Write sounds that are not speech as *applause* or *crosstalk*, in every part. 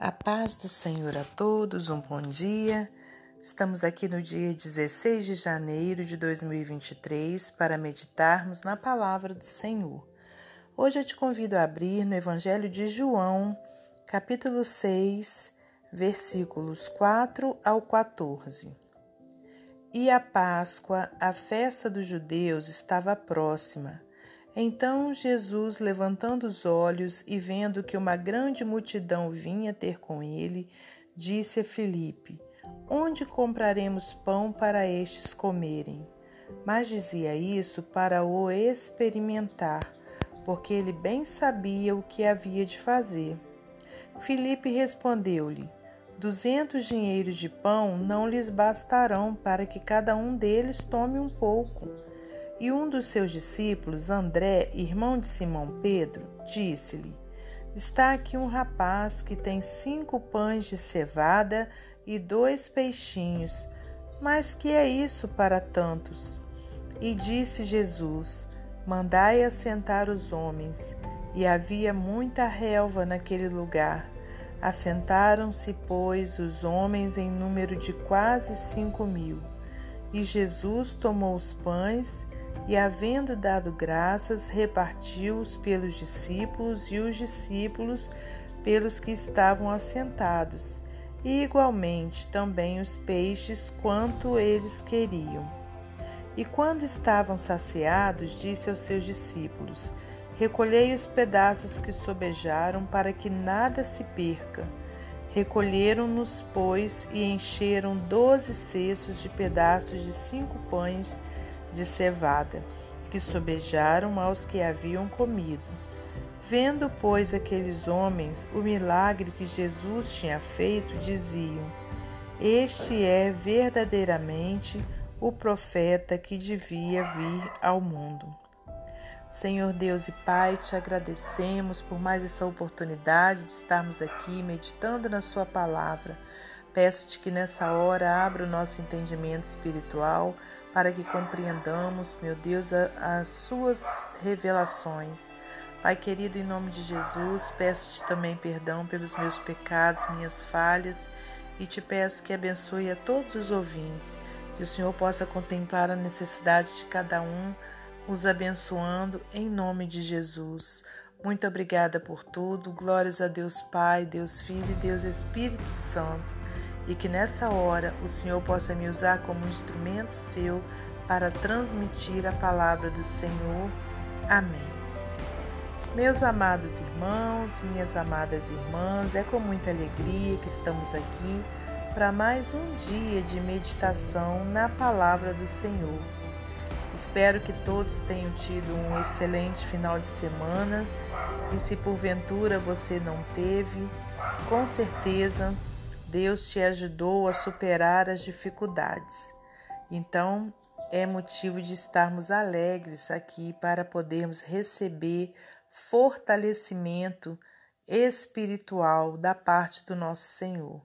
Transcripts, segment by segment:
A paz do Senhor a todos, um bom dia. Estamos aqui no dia 16 de janeiro de 2023 para meditarmos na palavra do Senhor. Hoje eu te convido a abrir no Evangelho de João, capítulo 6, versículos 4 ao 14. E a Páscoa, a festa dos judeus, estava próxima. Então Jesus, levantando os olhos e vendo que uma grande multidão vinha ter com ele, disse a Filipe: Onde compraremos pão para estes comerem? Mas dizia isso para o experimentar, porque ele bem sabia o que havia de fazer. Filipe respondeu-lhe: Duzentos dinheiros de pão não lhes bastarão para que cada um deles tome um pouco. E um dos seus discípulos, André, irmão de Simão Pedro, disse-lhe: Está aqui um rapaz que tem cinco pães de cevada e dois peixinhos, mas que é isso para tantos? E disse Jesus: Mandai assentar os homens. E havia muita relva naquele lugar. Assentaram-se, pois, os homens em número de quase cinco mil. E Jesus tomou os pães e, havendo dado graças, repartiu-os pelos discípulos e os discípulos pelos que estavam assentados, e igualmente também os peixes quanto eles queriam. E quando estavam saciados, disse aos seus discípulos: Recolhei os pedaços que sobejaram, para que nada se perca. Recolheram-nos, pois, e encheram doze cestos de pedaços de cinco pães de cevada, que sobejaram aos que haviam comido. Vendo, pois, aqueles homens o milagre que Jesus tinha feito, diziam: Este é verdadeiramente o profeta que devia vir ao mundo. Senhor Deus e Pai, te agradecemos por mais essa oportunidade de estarmos aqui meditando na Sua palavra. Peço-te que nessa hora abra o nosso entendimento espiritual para que compreendamos, meu Deus, as suas revelações. Pai querido, em nome de Jesus, peço-te também perdão pelos meus pecados, minhas falhas, e te peço que abençoe a todos os ouvintes, que o Senhor possa contemplar a necessidade de cada um, os abençoando em nome de Jesus. Muito obrigada por tudo. Glórias a Deus Pai, Deus Filho e Deus Espírito Santo e que nessa hora o Senhor possa me usar como instrumento seu para transmitir a palavra do Senhor. Amém. Meus amados irmãos, minhas amadas irmãs, é com muita alegria que estamos aqui para mais um dia de meditação na palavra do Senhor. Espero que todos tenham tido um excelente final de semana e se porventura você não teve, com certeza Deus te ajudou a superar as dificuldades. Então, é motivo de estarmos alegres aqui para podermos receber fortalecimento espiritual da parte do nosso Senhor.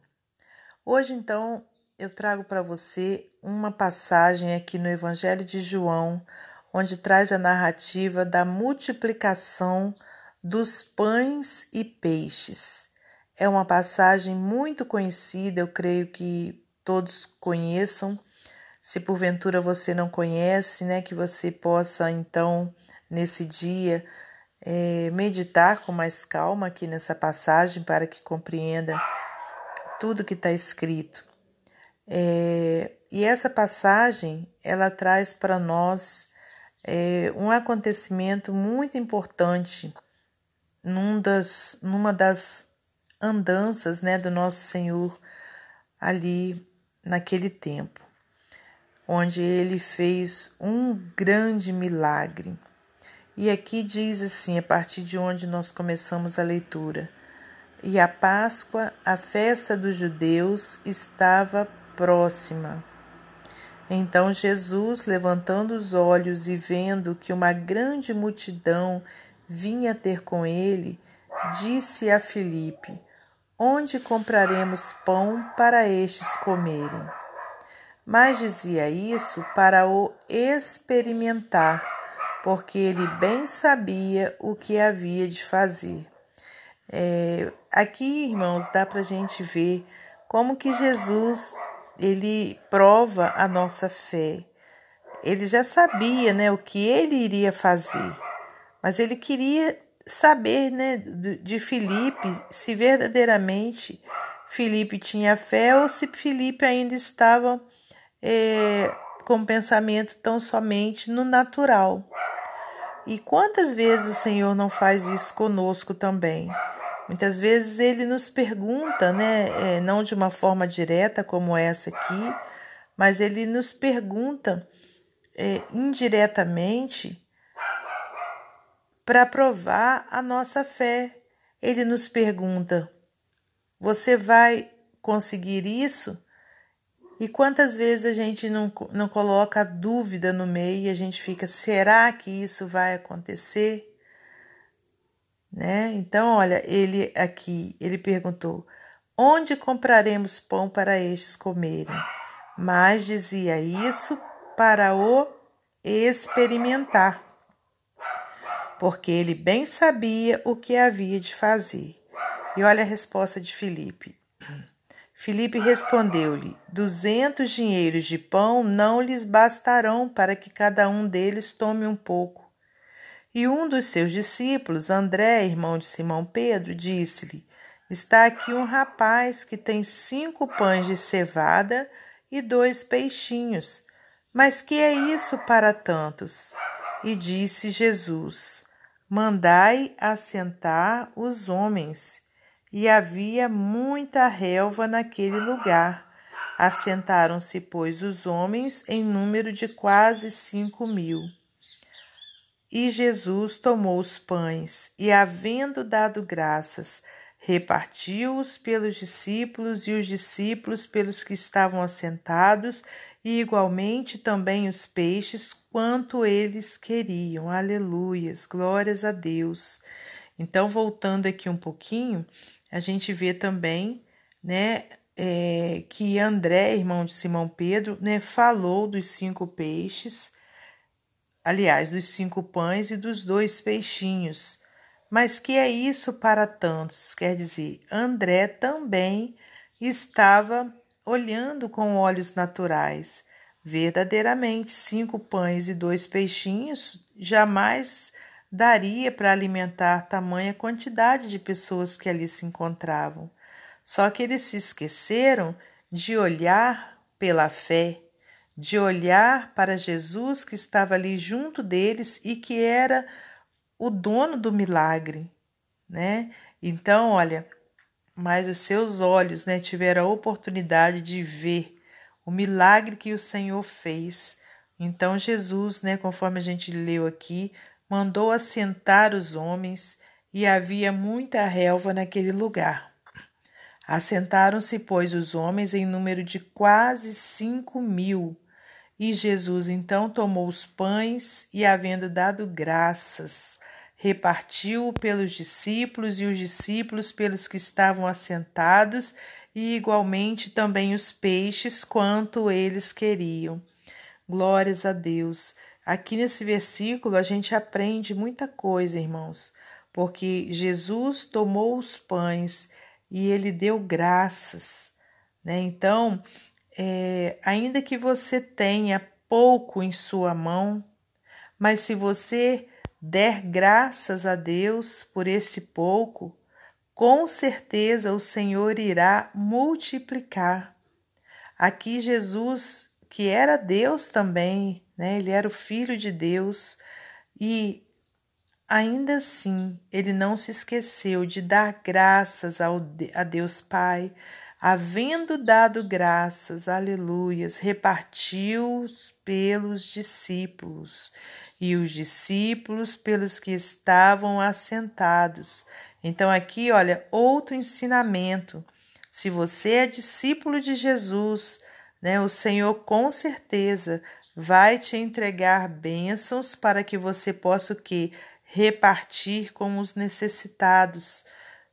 Hoje, então, eu trago para você uma passagem aqui no Evangelho de João, onde traz a narrativa da multiplicação dos pães e peixes. É uma passagem muito conhecida, eu creio que todos conheçam. Se porventura você não conhece, né, que você possa então nesse dia é, meditar com mais calma aqui nessa passagem para que compreenda tudo que está escrito. É, e essa passagem ela traz para nós é, um acontecimento muito importante num das, numa das andanças né, do nosso Senhor ali naquele tempo, onde ele fez um grande milagre. E aqui diz assim, a partir de onde nós começamos a leitura: E a Páscoa, a festa dos judeus, estava próxima. Então Jesus, levantando os olhos e vendo que uma grande multidão vinha ter com ele, disse a Filipe: Onde compraremos pão para estes comerem? Mas dizia isso para o experimentar, porque ele bem sabia o que havia de fazer. É, aqui, irmãos, dá para a gente ver como que Jesus ele prova a nossa fé. Ele já sabia, né, o que ele iria fazer, mas ele queria saber, né, de Filipe se verdadeiramente Filipe tinha fé ou se Filipe ainda estava é, com pensamento tão somente no natural. E quantas vezes o Senhor não faz isso conosco também? Muitas vezes ele nos pergunta, né, é, não de uma forma direta como essa aqui, mas ele nos pergunta é, indiretamente para provar a nossa fé. Ele nos pergunta: Você vai conseguir isso? E quantas vezes a gente não, não coloca dúvida no meio e a gente fica: será que isso vai acontecer? Né? Então, olha, ele aqui, ele perguntou: onde compraremos pão para estes comerem? Mas dizia isso para o experimentar, porque ele bem sabia o que havia de fazer. E olha a resposta de Filipe. *clears throat* Filipe respondeu-lhe: Duzentos dinheiros de pão não lhes bastarão para que cada um deles tome um pouco. E um dos seus discípulos, André, irmão de Simão Pedro, disse-lhe: Está aqui um rapaz que tem cinco pães de cevada e dois peixinhos. Mas que é isso para tantos? E disse Jesus: Mandai assentar os homens. E havia muita relva naquele lugar. Assentaram-se, pois, os homens em número de quase cinco mil. E Jesus tomou os pães e, havendo dado graças, repartiu-os pelos discípulos e os discípulos pelos que estavam assentados, e igualmente também os peixes, quanto eles queriam. Aleluias, glórias a Deus. Então, voltando aqui um pouquinho, a gente vê também, né, é, que André, irmão de Simão Pedro, né, falou dos cinco peixes aliás, dos cinco pães e dos dois peixinhos. Mas que é isso para tantos? Quer dizer, André também estava olhando com olhos naturais. Verdadeiramente, cinco pães e dois peixinhos jamais daria para alimentar tamanha quantidade de pessoas que ali se encontravam. Só que eles se esqueceram de olhar pela fé de olhar para Jesus que estava ali junto deles e que era o dono do milagre, né? Então, olha, mas os seus olhos, né, tiveram a oportunidade de ver o milagre que o Senhor fez. Então Jesus, né, conforme a gente leu aqui, mandou assentar os homens e havia muita relva naquele lugar. Assentaram-se, pois, os homens em número de quase cinco mil e Jesus então tomou os pães e, havendo dado graças, repartiu pelos discípulos e os discípulos pelos que estavam assentados, e igualmente também os peixes, quanto eles queriam. Glórias a Deus. Aqui nesse versículo a gente aprende muita coisa, irmãos, porque Jesus tomou os pães e ele deu graças, né? Então, é, ainda que você tenha pouco em sua mão, mas se você der graças a Deus por esse pouco, com certeza o Senhor irá multiplicar. Aqui Jesus, que era Deus também, né? Ele era o filho de Deus e ainda assim ele não se esqueceu de dar graças ao, a Deus Pai, havendo dado graças, aleluias, repartiu-os pelos discípulos, e os discípulos pelos que estavam assentados. Então, aqui, olha, outro ensinamento. Se você é discípulo de Jesus, né, o Senhor com certeza vai te entregar bênçãos para que você possa o que? Repartir com os necessitados.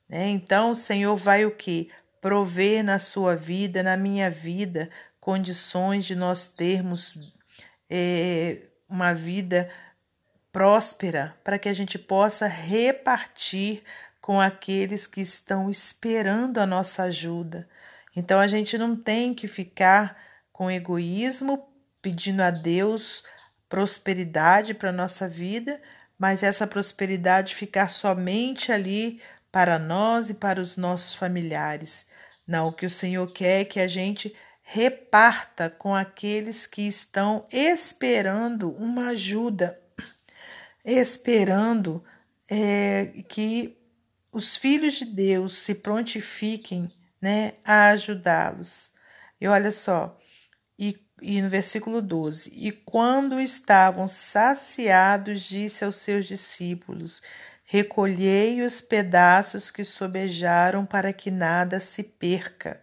Né? Então, o Senhor vai o que? Prover na sua vida, na minha vida, condições de nós termos é, uma vida próspera, para que a gente possa repartir com aqueles que estão esperando a nossa ajuda. Então a gente não tem que ficar com egoísmo pedindo a Deus prosperidade para a nossa vida, mas essa prosperidade ficar somente ali para nós e para os nossos familiares. Não, o que o Senhor quer é que a gente reparta com aqueles que estão esperando uma ajuda, esperando é, que os filhos de Deus se prontifiquem né, a ajudá-los. E olha só, e, e no versículo 12: E quando estavam saciados, disse aos seus discípulos: Recolhei os pedaços que sobejaram para que nada se perca.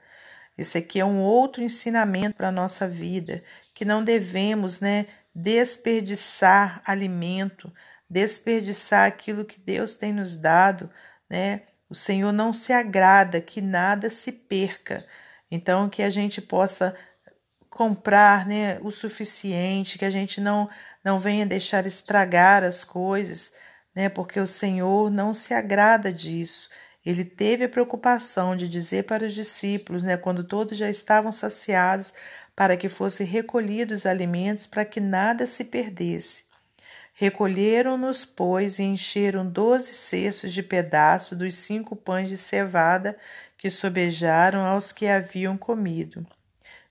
Esse aqui é um outro ensinamento para a nossa vida, que não devemos né, desperdiçar alimento, desperdiçar aquilo que Deus tem nos dado, né? O Senhor não se agrada que nada se perca. Então, que a gente possa comprar né, o suficiente, que a gente não, não venha deixar estragar as coisas, né, porque o Senhor não se agrada disso. Ele teve a preocupação de dizer para os discípulos, né, quando todos já estavam saciados, para que fossem recolhidos os alimentos, para que nada se perdesse. Recolheram-nos, pois, e encheram doze cestos de pedaço dos cinco pães de cevada que sobejaram aos que haviam comido.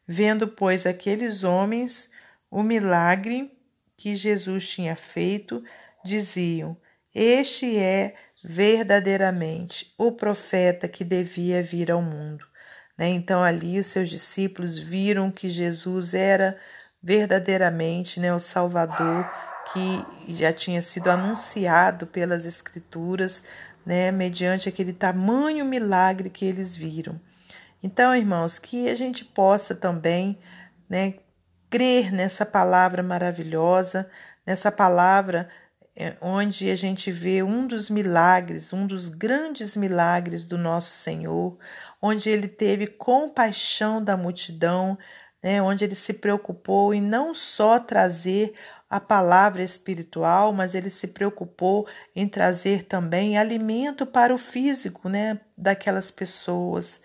Vendo, pois, aqueles homens o milagre que Jesus tinha feito, diziam: Este é verdadeiramente o profeta que devia vir ao mundo. Né? Então, ali, os seus discípulos viram que Jesus era verdadeiramente né, o Salvador que já tinha sido anunciado pelas Escrituras, né, mediante aquele tamanho milagre que eles viram. Então, irmãos, que a gente possa também, né, crer nessa palavra maravilhosa, nessa palavra é, onde a gente vê um dos milagres, um dos grandes milagres do nosso Senhor, onde ele teve compaixão da multidão, né, onde ele se preocupou em não só trazer a palavra espiritual, mas ele se preocupou em trazer também alimento para o físico, né, daquelas pessoas.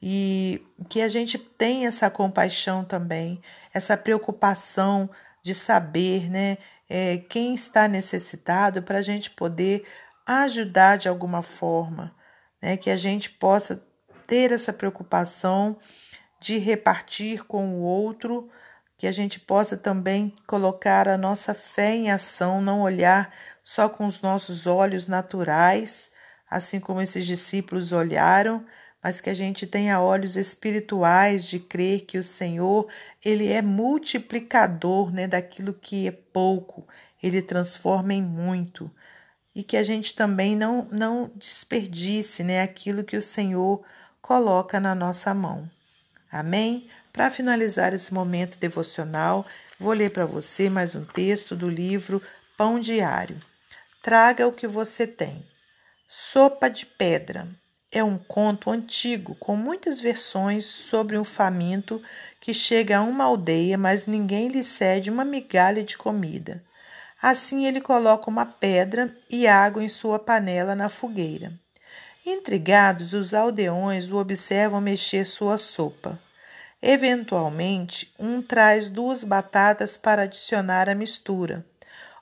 E que a gente tenha essa compaixão também, essa preocupação de saber, né, é, quem está necessitado para a gente poder ajudar de alguma forma, né, que a gente possa ter essa preocupação de repartir com o outro que a gente possa também colocar a nossa fé em ação, não olhar só com os nossos olhos naturais, assim como esses discípulos olharam, mas que a gente tenha olhos espirituais de crer que o Senhor, ele é multiplicador, né, daquilo que é pouco, ele transforma em muito. E que a gente também não não desperdice, né, aquilo que o Senhor coloca na nossa mão. Amém? Para finalizar esse momento devocional, vou ler para você mais um texto do livro Pão Diário. Traga o que você tem. Sopa de Pedra é um conto antigo com muitas versões sobre um faminto que chega a uma aldeia, mas ninguém lhe cede uma migalha de comida. Assim ele coloca uma pedra e água em sua panela na fogueira. Intrigados, os aldeões o observam mexer sua sopa. Eventualmente, um traz duas batatas para adicionar à mistura,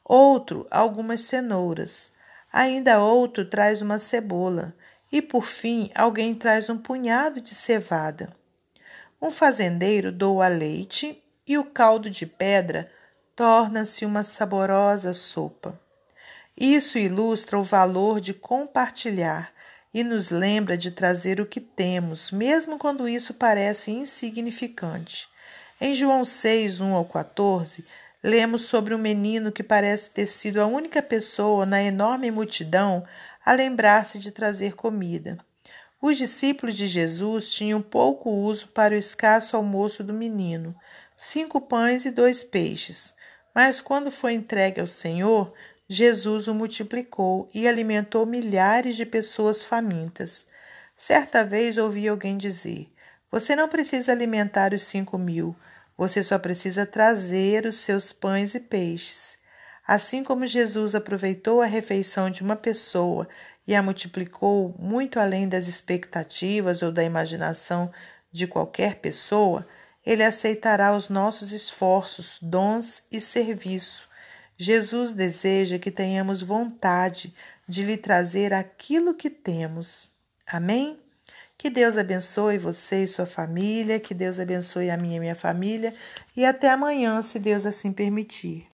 outro algumas cenouras, ainda outro traz uma cebola e, por fim, alguém traz um punhado de cevada. Um fazendeiro doa leite e o caldo de pedra torna-se uma saborosa sopa. Isso ilustra o valor de compartilhar e nos lembra de trazer o que temos, mesmo quando isso parece insignificante. Em João 6, 1 ao 14, lemos sobre um menino que parece ter sido a única pessoa na enorme multidão a lembrar-se de trazer comida. Os discípulos de Jesus tinham pouco uso para o escasso almoço do menino, cinco pães e dois peixes. Mas quando foi entregue ao Senhor, Jesus o multiplicou e alimentou milhares de pessoas famintas. Certa vez ouvi alguém dizer: Você não precisa alimentar os cinco mil, você só precisa trazer os seus pães e peixes. Assim como Jesus aproveitou a refeição de uma pessoa e a multiplicou muito além das expectativas ou da imaginação de qualquer pessoa, ele aceitará os nossos esforços, dons e serviço. Jesus deseja que tenhamos vontade de lhe trazer aquilo que temos. Amém? Que Deus abençoe você e sua família, que Deus abençoe a minha e minha família, e até amanhã, se Deus assim permitir.